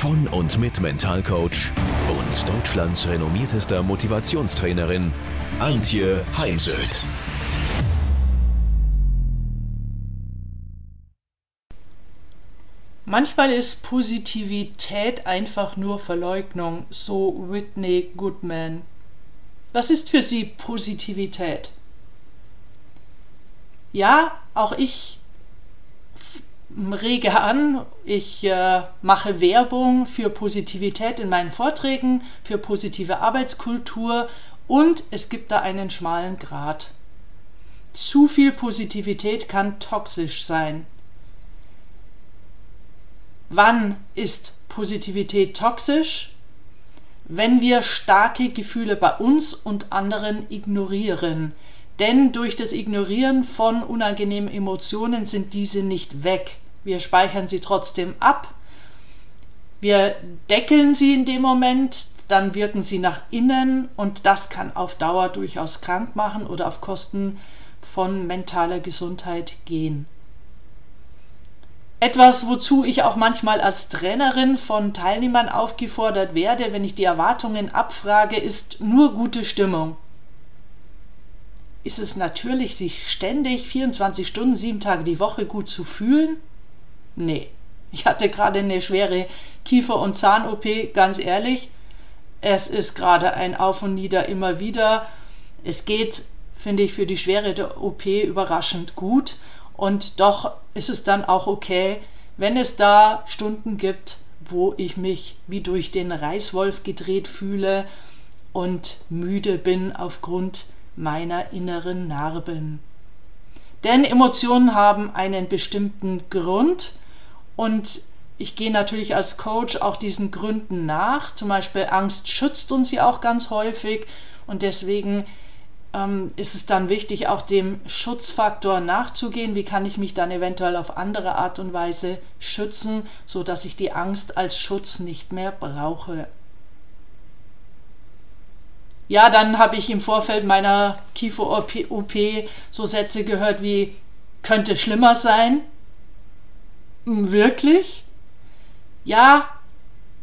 von und mit Mentalcoach und Deutschlands renommiertester Motivationstrainerin Antje Heimsöth. Manchmal ist Positivität einfach nur Verleugnung, so Whitney Goodman. Was ist für Sie Positivität? Ja, auch ich rege an, ich äh, mache Werbung für Positivität in meinen Vorträgen, für positive Arbeitskultur und es gibt da einen schmalen Grat. Zu viel Positivität kann toxisch sein. Wann ist Positivität toxisch? Wenn wir starke Gefühle bei uns und anderen ignorieren, denn durch das Ignorieren von unangenehmen Emotionen sind diese nicht weg. Wir speichern sie trotzdem ab. Wir deckeln sie in dem Moment, dann wirken sie nach innen und das kann auf Dauer durchaus krank machen oder auf Kosten von mentaler Gesundheit gehen. Etwas, wozu ich auch manchmal als Trainerin von Teilnehmern aufgefordert werde, wenn ich die Erwartungen abfrage, ist nur gute Stimmung ist es natürlich, sich ständig 24 Stunden, sieben Tage die Woche gut zu fühlen? Nee. Ich hatte gerade eine schwere Kiefer- und Zahn-OP, ganz ehrlich. Es ist gerade ein Auf und Nieder immer wieder. Es geht, finde ich, für die Schwere der OP überraschend gut. Und doch ist es dann auch okay, wenn es da Stunden gibt, wo ich mich wie durch den Reißwolf gedreht fühle und müde bin aufgrund meiner inneren Narben. Denn Emotionen haben einen bestimmten Grund und ich gehe natürlich als Coach auch diesen Gründen nach. Zum Beispiel Angst schützt uns ja auch ganz häufig und deswegen ähm, ist es dann wichtig, auch dem Schutzfaktor nachzugehen. Wie kann ich mich dann eventuell auf andere Art und Weise schützen, sodass ich die Angst als Schutz nicht mehr brauche? Ja, dann habe ich im Vorfeld meiner Kiefer-OP so Sätze gehört wie, könnte schlimmer sein. Hm, wirklich? Ja,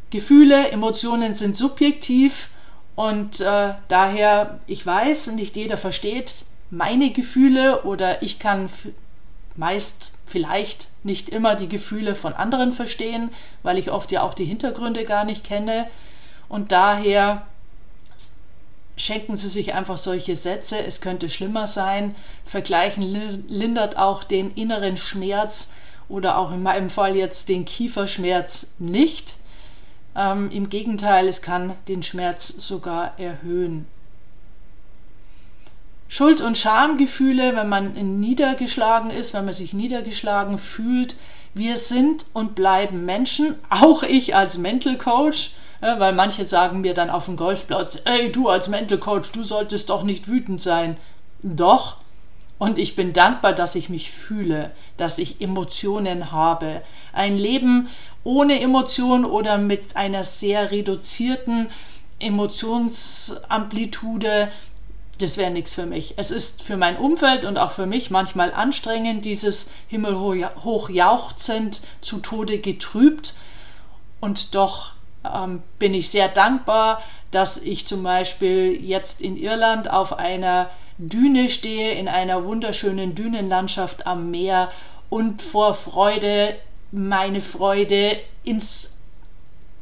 Gefühle, Emotionen sind subjektiv und äh, daher, ich weiß, nicht jeder versteht meine Gefühle oder ich kann meist vielleicht nicht immer die Gefühle von anderen verstehen, weil ich oft ja auch die Hintergründe gar nicht kenne. Und daher schenken Sie sich einfach solche Sätze, es könnte schlimmer sein. Vergleichen lindert auch den inneren Schmerz oder auch in meinem Fall jetzt den Kieferschmerz nicht. Ähm, Im Gegenteil, es kann den Schmerz sogar erhöhen. Schuld- und Schamgefühle, wenn man niedergeschlagen ist, wenn man sich niedergeschlagen fühlt. Wir sind und bleiben Menschen, auch ich als Mental Coach weil manche sagen mir dann auf dem Golfplatz, ey, du als Mental Coach, du solltest doch nicht wütend sein. Doch. Und ich bin dankbar, dass ich mich fühle, dass ich Emotionen habe. Ein Leben ohne Emotion oder mit einer sehr reduzierten Emotionsamplitude, das wäre nichts für mich. Es ist für mein Umfeld und auch für mich manchmal anstrengend, dieses himmelhoch jauchzend zu Tode getrübt. Und doch ähm, bin ich sehr dankbar, dass ich zum Beispiel jetzt in Irland auf einer Düne stehe, in einer wunderschönen Dünenlandschaft am Meer und vor Freude meine Freude ins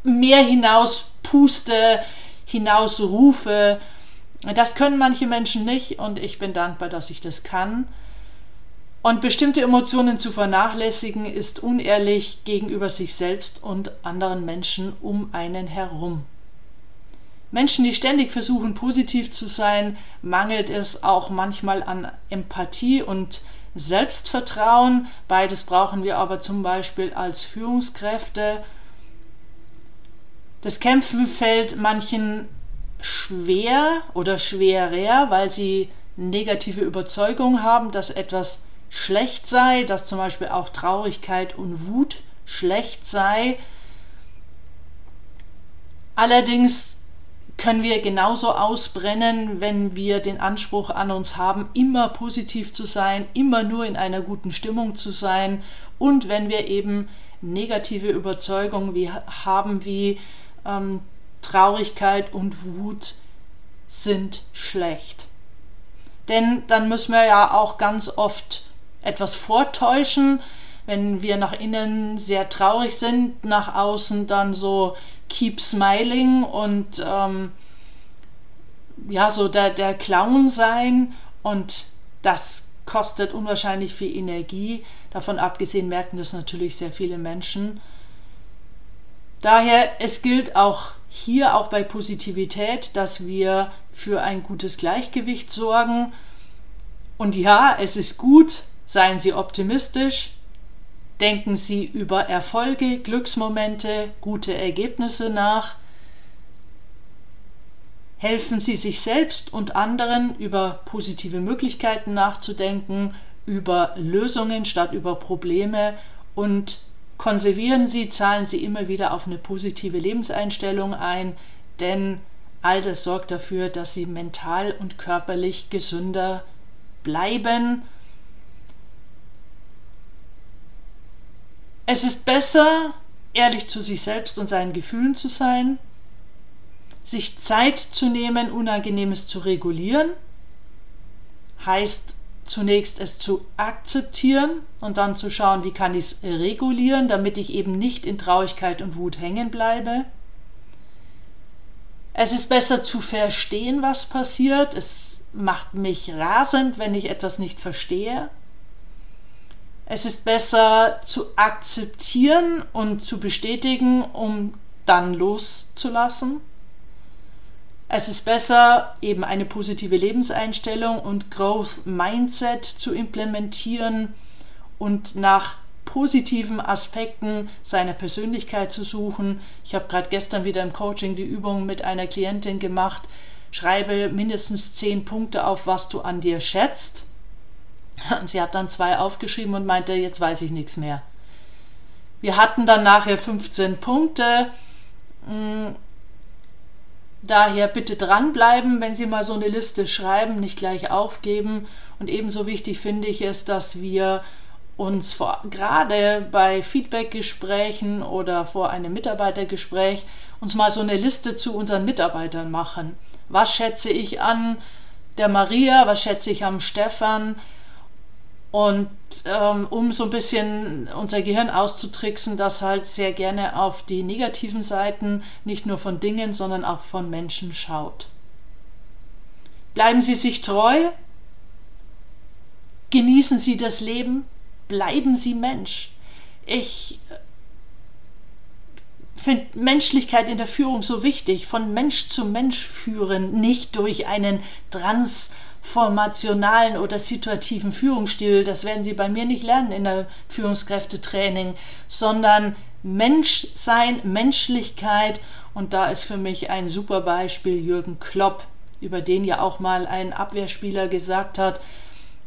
Meer hinaus puste, hinaus rufe. Das können manche Menschen nicht und ich bin dankbar, dass ich das kann. Und bestimmte Emotionen zu vernachlässigen ist unehrlich gegenüber sich selbst und anderen Menschen um einen herum. Menschen, die ständig versuchen, positiv zu sein, mangelt es auch manchmal an Empathie und Selbstvertrauen. Beides brauchen wir aber zum Beispiel als Führungskräfte. Das Kämpfen fällt manchen schwer oder schwerer, weil sie negative Überzeugung haben, dass etwas schlecht sei, dass zum Beispiel auch Traurigkeit und Wut schlecht sei. Allerdings können wir genauso ausbrennen, wenn wir den Anspruch an uns haben, immer positiv zu sein, immer nur in einer guten Stimmung zu sein und wenn wir eben negative Überzeugungen wie, haben wie ähm, Traurigkeit und Wut sind schlecht. Denn dann müssen wir ja auch ganz oft etwas vortäuschen, wenn wir nach innen sehr traurig sind, nach außen dann so keep smiling und ähm, ja, so der, der Clown sein und das kostet unwahrscheinlich viel Energie. Davon abgesehen merken das natürlich sehr viele Menschen. Daher, es gilt auch hier, auch bei Positivität, dass wir für ein gutes Gleichgewicht sorgen. Und ja, es ist gut, seien Sie optimistisch, denken Sie über Erfolge, Glücksmomente, gute Ergebnisse nach, helfen Sie sich selbst und anderen über positive Möglichkeiten nachzudenken, über Lösungen statt über Probleme. Und konservieren Sie, zahlen Sie immer wieder auf eine positive Lebenseinstellung ein, denn all das sorgt dafür, dass Sie mental und körperlich gesünder bleiben. Es ist besser, ehrlich zu sich selbst und seinen Gefühlen zu sein, sich Zeit zu nehmen, Unangenehmes zu regulieren, heißt zunächst es zu akzeptieren und dann zu schauen, wie kann ich es regulieren, damit ich eben nicht in Traurigkeit und Wut hängen bleibe. Es ist besser zu verstehen, was passiert. Es macht mich rasend, wenn ich etwas nicht verstehe. Es ist besser zu akzeptieren und zu bestätigen, um dann loszulassen. Es ist besser, eben eine positive Lebenseinstellung und Growth Mindset zu implementieren und nach positiven Aspekten seiner Persönlichkeit zu suchen. Ich habe gerade gestern wieder im Coaching die Übung mit einer Klientin gemacht. Schreibe mindestens zehn Punkte auf, was du an dir schätzt. Und sie hat dann zwei aufgeschrieben und meinte, jetzt weiß ich nichts mehr. Wir hatten dann nachher 15 Punkte hm, Daher bitte dranbleiben, wenn Sie mal so eine Liste schreiben, nicht gleich aufgeben. Und ebenso wichtig finde ich es, dass wir uns vor, gerade bei Feedbackgesprächen oder vor einem Mitarbeitergespräch uns mal so eine Liste zu unseren Mitarbeitern machen. Was schätze ich an der Maria, was schätze ich am Stefan, und ähm, um so ein bisschen unser Gehirn auszutricksen, das halt sehr gerne auf die negativen Seiten nicht nur von Dingen, sondern auch von Menschen schaut. Bleiben Sie sich treu, genießen Sie das Leben, bleiben Sie Mensch. Ich äh, finde Menschlichkeit in der Führung so wichtig, von Mensch zu Mensch führen, nicht durch einen Trans- formationalen oder situativen Führungsstil. Das werden Sie bei mir nicht lernen in der Führungskräftetraining, sondern Menschsein, Menschlichkeit. Und da ist für mich ein super Beispiel Jürgen Klopp, über den ja auch mal ein Abwehrspieler gesagt hat,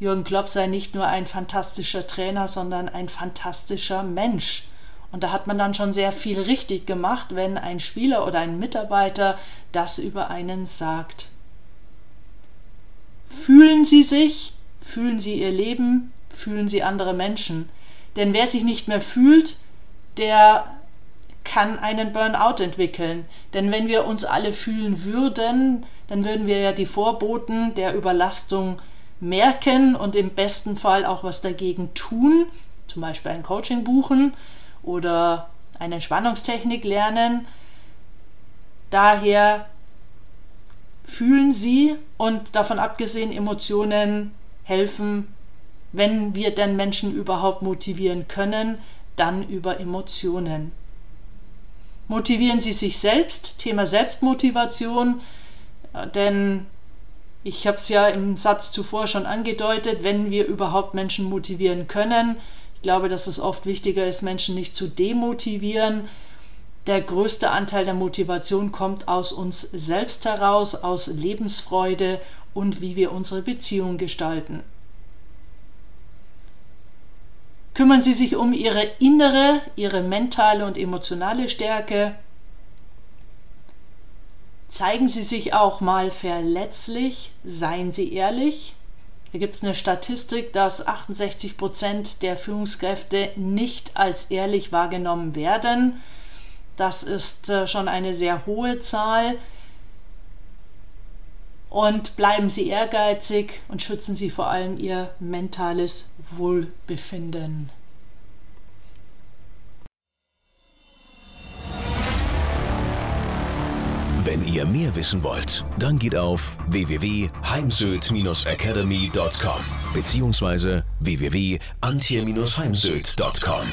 Jürgen Klopp sei nicht nur ein fantastischer Trainer, sondern ein fantastischer Mensch. Und da hat man dann schon sehr viel richtig gemacht, wenn ein Spieler oder ein Mitarbeiter das über einen sagt. Fühlen Sie sich, fühlen Sie Ihr Leben, fühlen Sie andere Menschen. Denn wer sich nicht mehr fühlt, der kann einen Burnout entwickeln. Denn wenn wir uns alle fühlen würden, dann würden wir ja die Vorboten der Überlastung merken und im besten Fall auch was dagegen tun, zum Beispiel ein Coaching buchen oder eine Entspannungstechnik lernen. Daher fühlen sie und davon abgesehen, Emotionen helfen, wenn wir denn Menschen überhaupt motivieren können, dann über Emotionen. Motivieren Sie sich selbst, Thema Selbstmotivation, denn ich habe es ja im Satz zuvor schon angedeutet, wenn wir überhaupt Menschen motivieren können. Ich glaube, dass es oft wichtiger ist, Menschen nicht zu demotivieren, der größte Anteil der Motivation kommt aus uns selbst heraus, aus Lebensfreude und wie wir unsere Beziehung gestalten. Kümmern Sie sich um Ihre innere, Ihre mentale und emotionale Stärke. Zeigen Sie sich auch mal verletzlich, seien Sie ehrlich. Da gibt es eine Statistik, dass 68 Prozent der Führungskräfte nicht als ehrlich wahrgenommen werden. Das ist äh, schon eine sehr hohe Zahl. Und bleiben Sie ehrgeizig und schützen Sie vor allem Ihr mentales Wohlbefinden. Wenn ihr mehr wissen wollt, dann geht auf www.heimsöd-academy.com bzw. www.antje-heimsöd.com.